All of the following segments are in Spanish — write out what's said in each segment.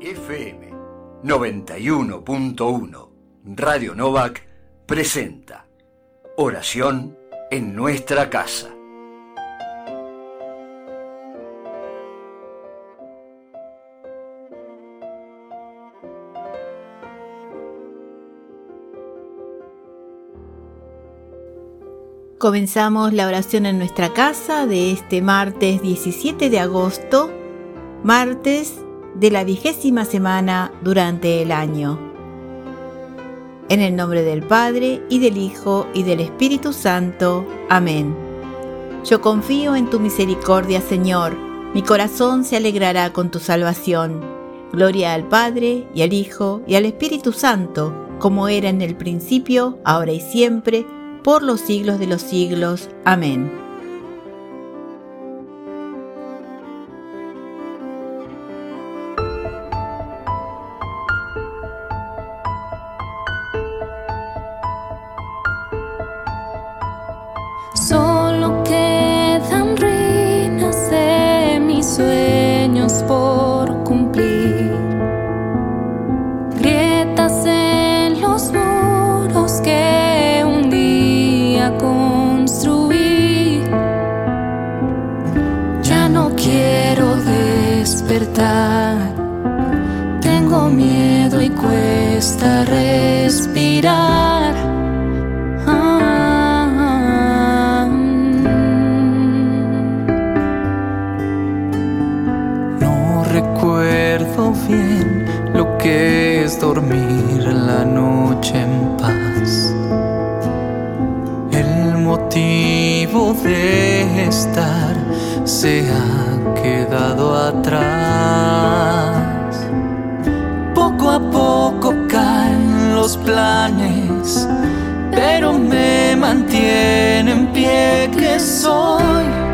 FM 91.1 Radio Novak presenta Oración en nuestra casa. Comenzamos la oración en nuestra casa de este martes 17 de agosto, martes de la vigésima semana durante el año. En el nombre del Padre, y del Hijo, y del Espíritu Santo. Amén. Yo confío en tu misericordia, Señor. Mi corazón se alegrará con tu salvación. Gloria al Padre, y al Hijo, y al Espíritu Santo, como era en el principio, ahora y siempre, por los siglos de los siglos. Amén. Tengo miedo y cuesta respirar. Ah, No recuerdo bien lo que es dormir la noche en paz. El motivo de estar se ha quedado atrás. Pero me mantiene en pie que soy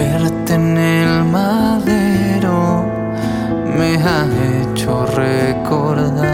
verte en el madero me ha hecho recordar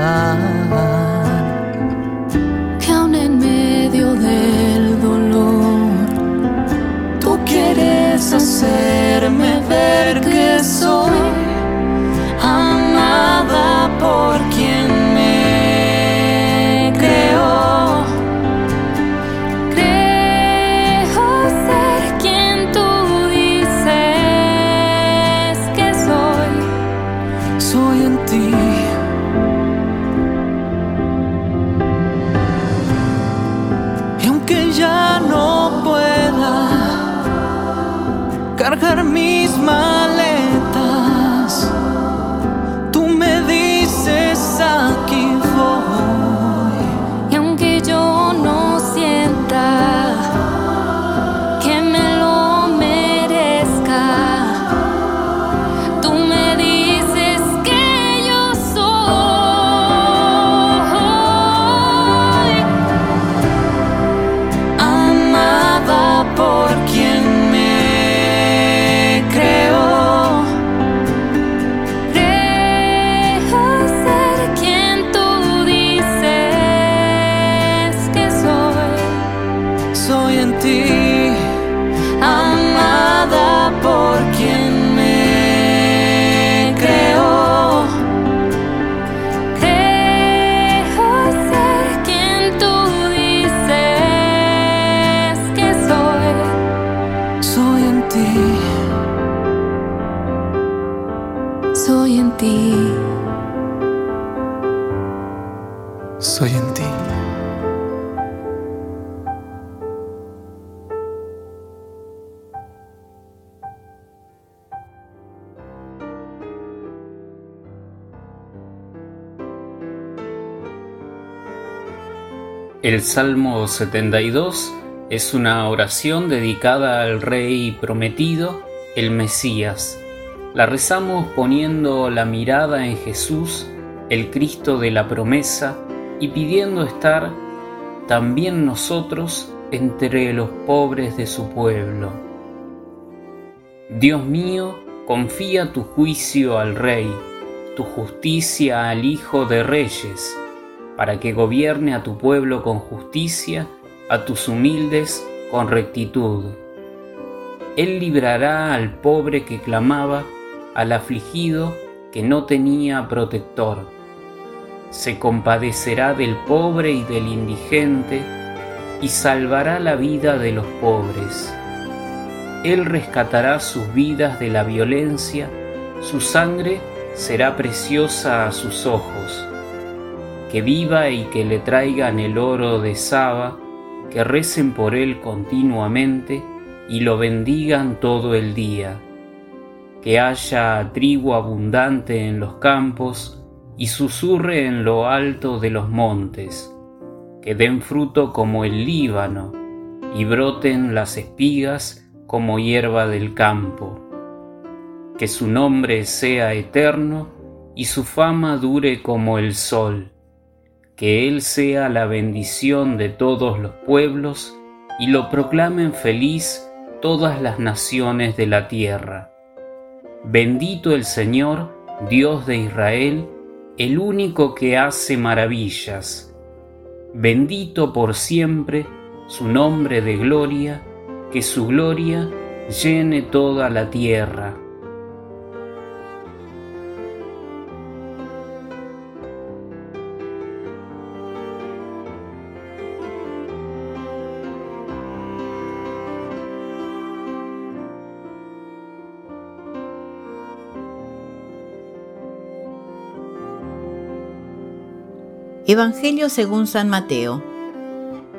cargar mis maletas, soy El Salmo 72 es una oración dedicada al Rey prometido, el Mesías. La rezamos poniendo la mirada en Jesús el Cristo de la promesa, y pidiendo estar también nosotros entre los pobres de su pueblo. Dios mío, confía tu juicio al Rey, tu justicia al Hijo de Reyes, para que gobierne a tu pueblo con justicia, a tus humildes con rectitud. Él librará al pobre que clamaba, al afligido que no tenía protector. Se compadecerá del pobre y del indigente, y salvará la vida de los pobres. Él rescatará sus vidas de la violencia, su sangre será preciosa a sus ojos. Que viva y que le traigan el oro de Saba, que recen por él continuamente y lo bendigan todo el día. Que haya trigo abundante en los campos y susurre en lo alto de los montes. Que den fruto como el Líbano y broten las espigas como hierba del campo. Que su nombre sea eterno y su fama dure como el sol que Él sea la bendición de todos los pueblos y lo proclamen feliz todas las naciones de la tierra. Bendito el Señor, Dios de Israel, el único que hace maravillas. Bendito por siempre su nombre de gloria, que su gloria llene toda la tierra. Evangelio según San Mateo.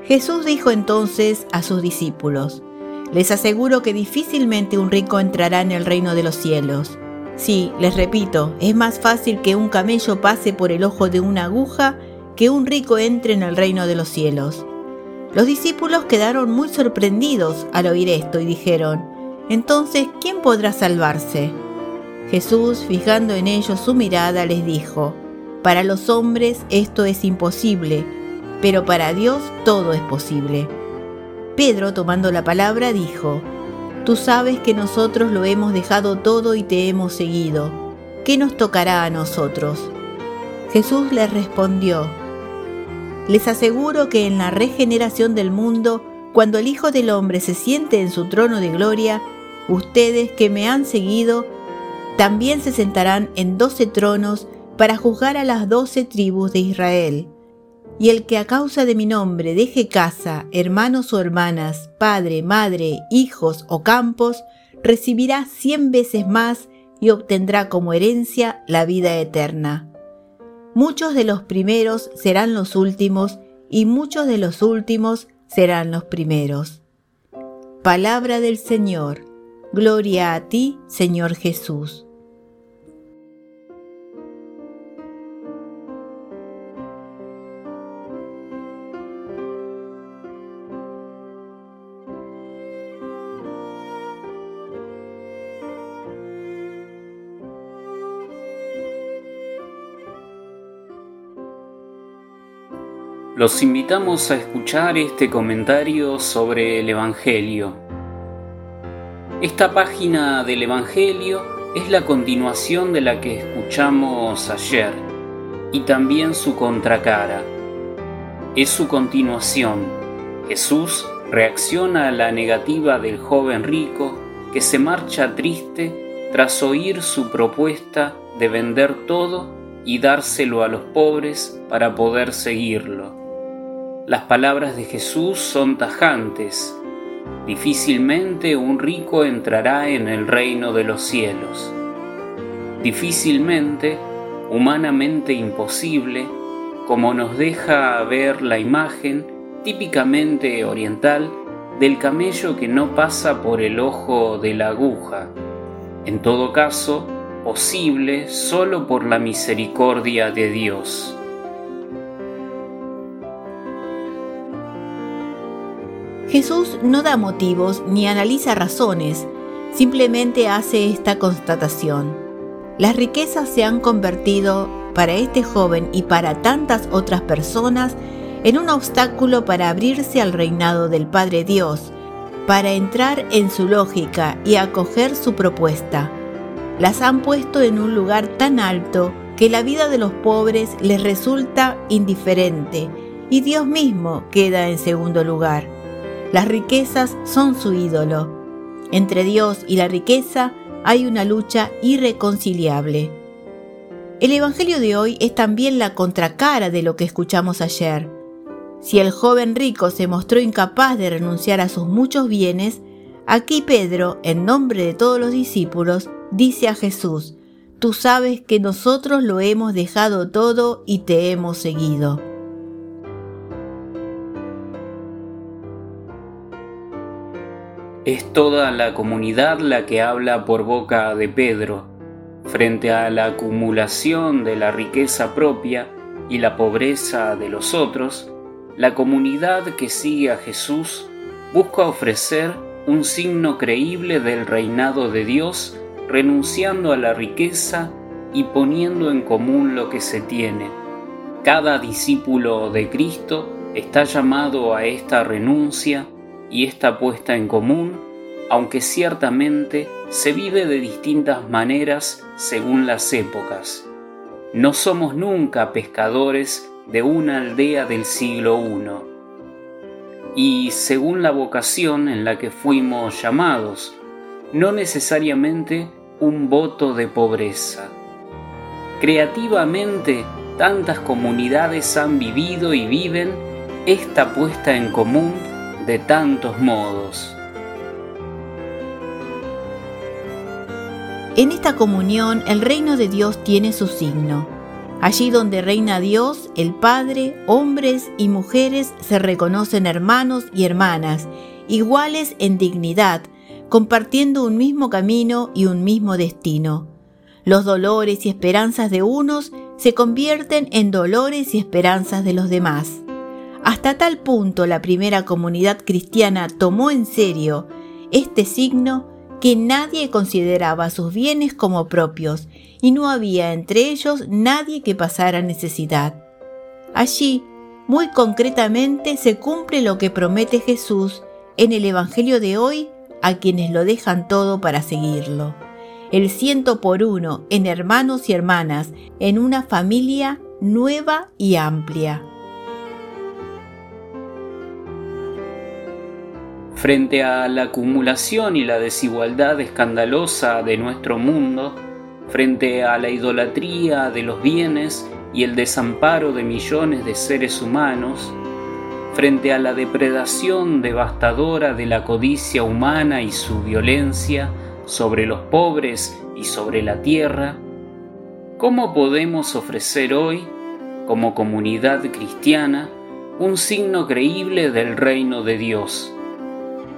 Jesús dijo entonces a sus discípulos, Les aseguro que difícilmente un rico entrará en el reino de los cielos. Sí, les repito, es más fácil que un camello pase por el ojo de una aguja que un rico entre en el reino de los cielos. Los discípulos quedaron muy sorprendidos al oír esto y dijeron, Entonces, ¿quién podrá salvarse? Jesús, fijando en ellos su mirada, les dijo, para los hombres esto es imposible, pero para Dios todo es posible. Pedro, tomando la palabra, dijo, Tú sabes que nosotros lo hemos dejado todo y te hemos seguido. ¿Qué nos tocará a nosotros? Jesús les respondió, Les aseguro que en la regeneración del mundo, cuando el Hijo del Hombre se siente en su trono de gloria, ustedes que me han seguido, también se sentarán en doce tronos para juzgar a las doce tribus de Israel. Y el que a causa de mi nombre deje casa, hermanos o hermanas, padre, madre, hijos o campos, recibirá cien veces más y obtendrá como herencia la vida eterna. Muchos de los primeros serán los últimos y muchos de los últimos serán los primeros. Palabra del Señor. Gloria a ti, Señor Jesús. Los invitamos a escuchar este comentario sobre el Evangelio. Esta página del Evangelio es la continuación de la que escuchamos ayer y también su contracara. Es su continuación. Jesús reacciona a la negativa del joven rico que se marcha triste tras oír su propuesta de vender todo y dárselo a los pobres para poder seguirlo. Las palabras de Jesús son tajantes. Difícilmente un rico entrará en el reino de los cielos. Difícilmente, humanamente imposible, como nos deja ver la imagen típicamente oriental del camello que no pasa por el ojo de la aguja. En todo caso, posible solo por la misericordia de Dios. Jesús no da motivos ni analiza razones, simplemente hace esta constatación. Las riquezas se han convertido para este joven y para tantas otras personas en un obstáculo para abrirse al reinado del Padre Dios, para entrar en su lógica y acoger su propuesta. Las han puesto en un lugar tan alto que la vida de los pobres les resulta indiferente y Dios mismo queda en segundo lugar. Las riquezas son su ídolo. Entre Dios y la riqueza hay una lucha irreconciliable. El Evangelio de hoy es también la contracara de lo que escuchamos ayer. Si el joven rico se mostró incapaz de renunciar a sus muchos bienes, aquí Pedro, en nombre de todos los discípulos, dice a Jesús, Tú sabes que nosotros lo hemos dejado todo y te hemos seguido. Es toda la comunidad la que habla por boca de Pedro, frente a la acumulación de la riqueza propia y la pobreza de los otros, la comunidad que sigue a Jesús busca ofrecer un signo creíble del reinado de Dios renunciando a la riqueza y poniendo en común lo que se tiene. Cada discípulo de Cristo está llamado a esta renuncia y esta puesta en común, aunque ciertamente se vive de distintas maneras según las épocas. No somos nunca pescadores de una aldea del siglo I. Y según la vocación en la que fuimos llamados, no necesariamente un voto de pobreza. Creativamente, tantas comunidades han vivido y viven esta puesta en común de tantos modos. En esta comunión el reino de Dios tiene su signo Allí donde reina Dios, el Padre, hombres y mujeres se reconocen hermanos y hermanas, iguales en dignidad, compartiendo un mismo camino y un mismo destino. Los dolores y esperanzas de unos se convierten en dolores y esperanzas de los demás. Hasta tal punto la primera comunidad cristiana tomó en serio este signo que nadie consideraba sus bienes como propios y no había entre ellos nadie que pasara necesidad. Allí, muy concretamente, se cumple lo que promete Jesús en el Evangelio de hoy a quienes lo dejan todo para seguirlo. El ciento por uno en hermanos y hermanas, en una familia nueva y amplia. Frente a la acumulación y la desigualdad escandalosa de nuestro mundo, frente a la idolatría de los bienes y el desamparo de millones de seres humanos, frente a la depredación devastadora de la codicia humana y su violencia sobre los pobres y sobre la tierra, ¿cómo podemos ofrecer hoy, como comunidad cristiana, un signo creíble del reino de Dios?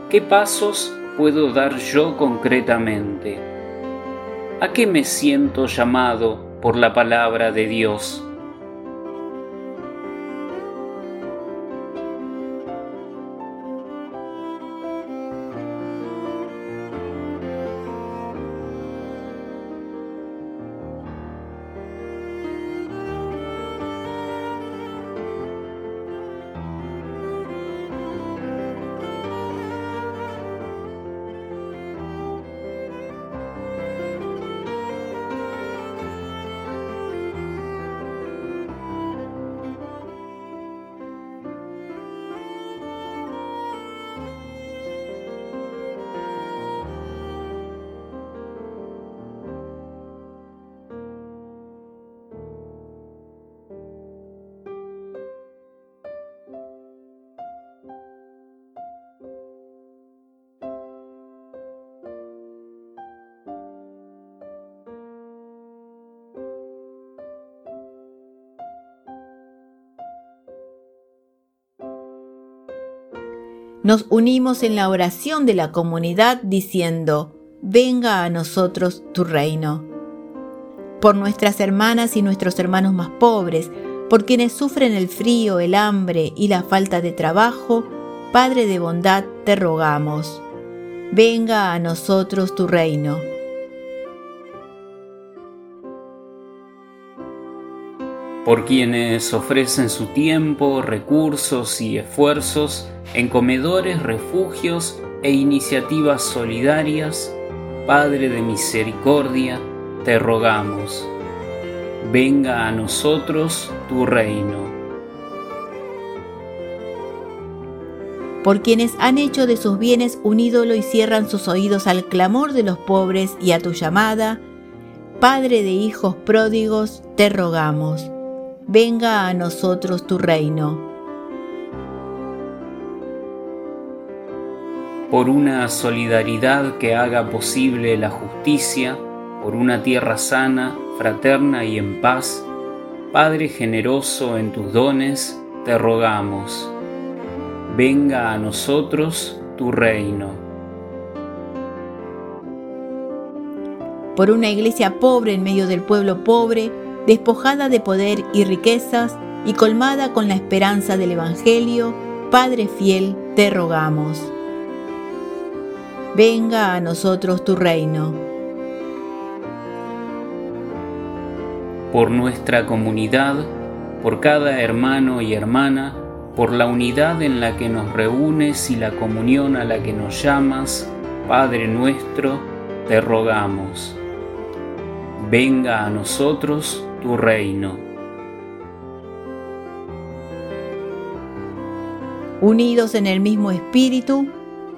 ¿Qué pasos puedo dar yo concretamente? ¿A qué me siento llamado por la palabra de Dios? Nos unimos en la oración de la comunidad diciendo, venga a nosotros tu reino. Por nuestras hermanas y nuestros hermanos más pobres, por quienes sufren el frío, el hambre y la falta de trabajo, Padre de bondad, te rogamos. Venga a nosotros tu reino. por quienes ofrecen su tiempo, recursos y esfuerzos en comedores, refugios e iniciativas solidarias, Padre de misericordia, te rogamos. Venga a nosotros tu reino. Por quienes han hecho de sus bienes un ídolo y cierran sus oídos al clamor de los pobres y a tu llamada, Padre de hijos pródigos, te rogamos. Venga a nosotros tu reino. Por una solidaridad que haga posible la justicia, por una tierra sana, fraterna y en paz, Padre generoso en tus dones, te rogamos. Venga a nosotros tu reino. Por una iglesia pobre en medio del pueblo pobre, despojada de poder y riquezas y colmada con la esperanza del Evangelio, Padre fiel, te rogamos venga a nosotros tu reino. Por nuestra comunidad, por cada hermano y hermana, por la unidad en la que nos reúnes y la comunión a la que nos llamas, Padre nuestro, te rogamos. Venga a nosotros tu reino. Unidos en el mismo espíritu,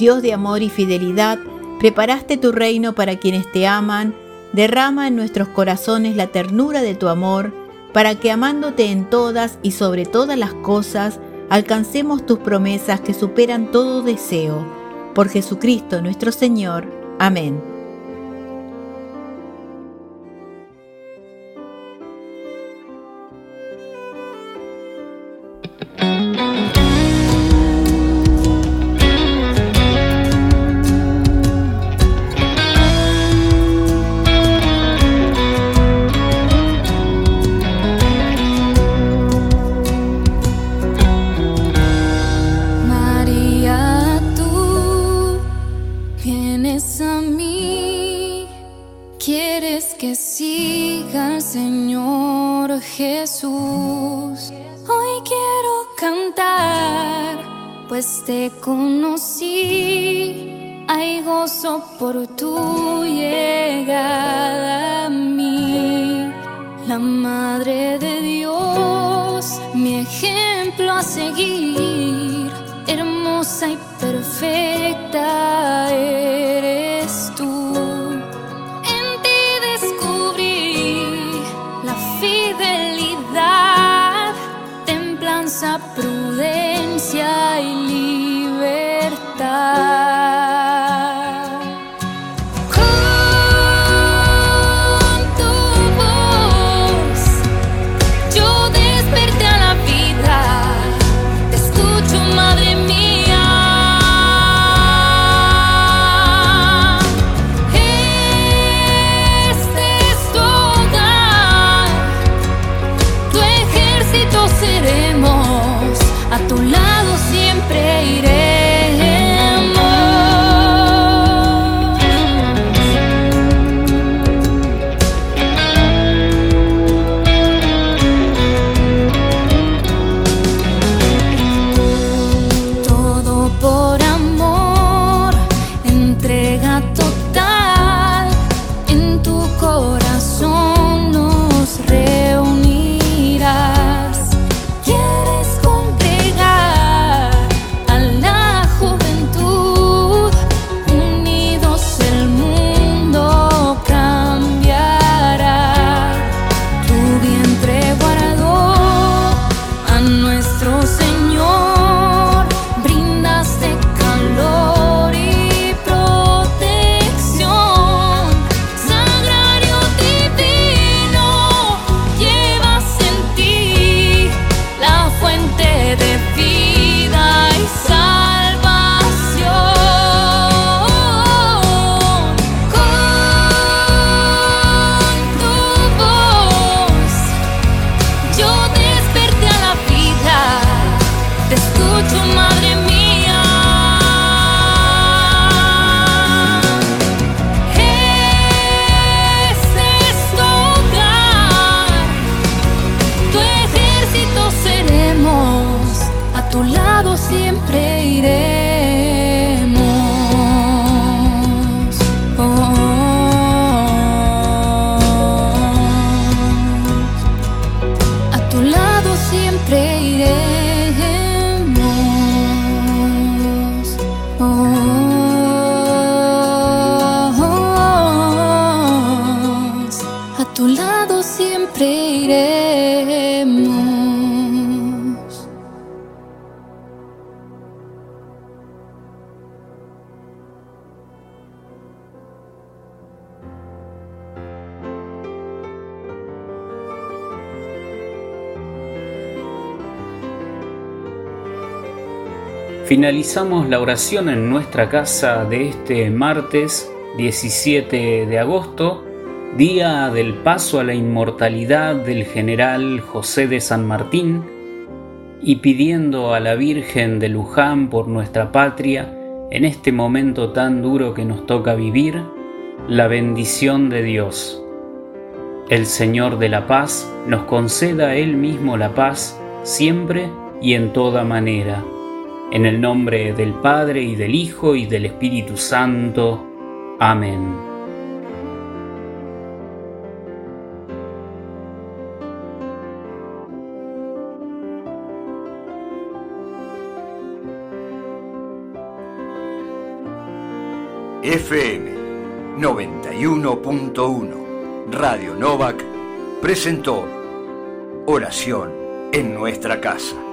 Dios de amor y fidelidad, preparaste tu reino para quienes te aman, derrama en nuestros corazones la ternura de tu amor, para que amándote en todas y sobre todas las cosas, alcancemos tus promesas que superan todo deseo. Por Jesucristo nuestro Señor. Amén. Por tu llegada a mí. La Madre de Dios, mi ejemplo a seguir. Hermosa y perfecta Finalizamos la oración en nuestra casa de este martes 17 de agosto, día del paso a la inmortalidad del general José de San Martín, y pidiendo a la Virgen de Luján por nuestra patria, en este momento tan duro que nos toca vivir, la bendición de Dios. El Señor de la paz nos conceda Él mismo la paz siempre y en toda manera. En el nombre del Padre y del Hijo y del Espíritu Santo. Amén. FM 91.1 Radio Novak presentó Oración en nuestra casa.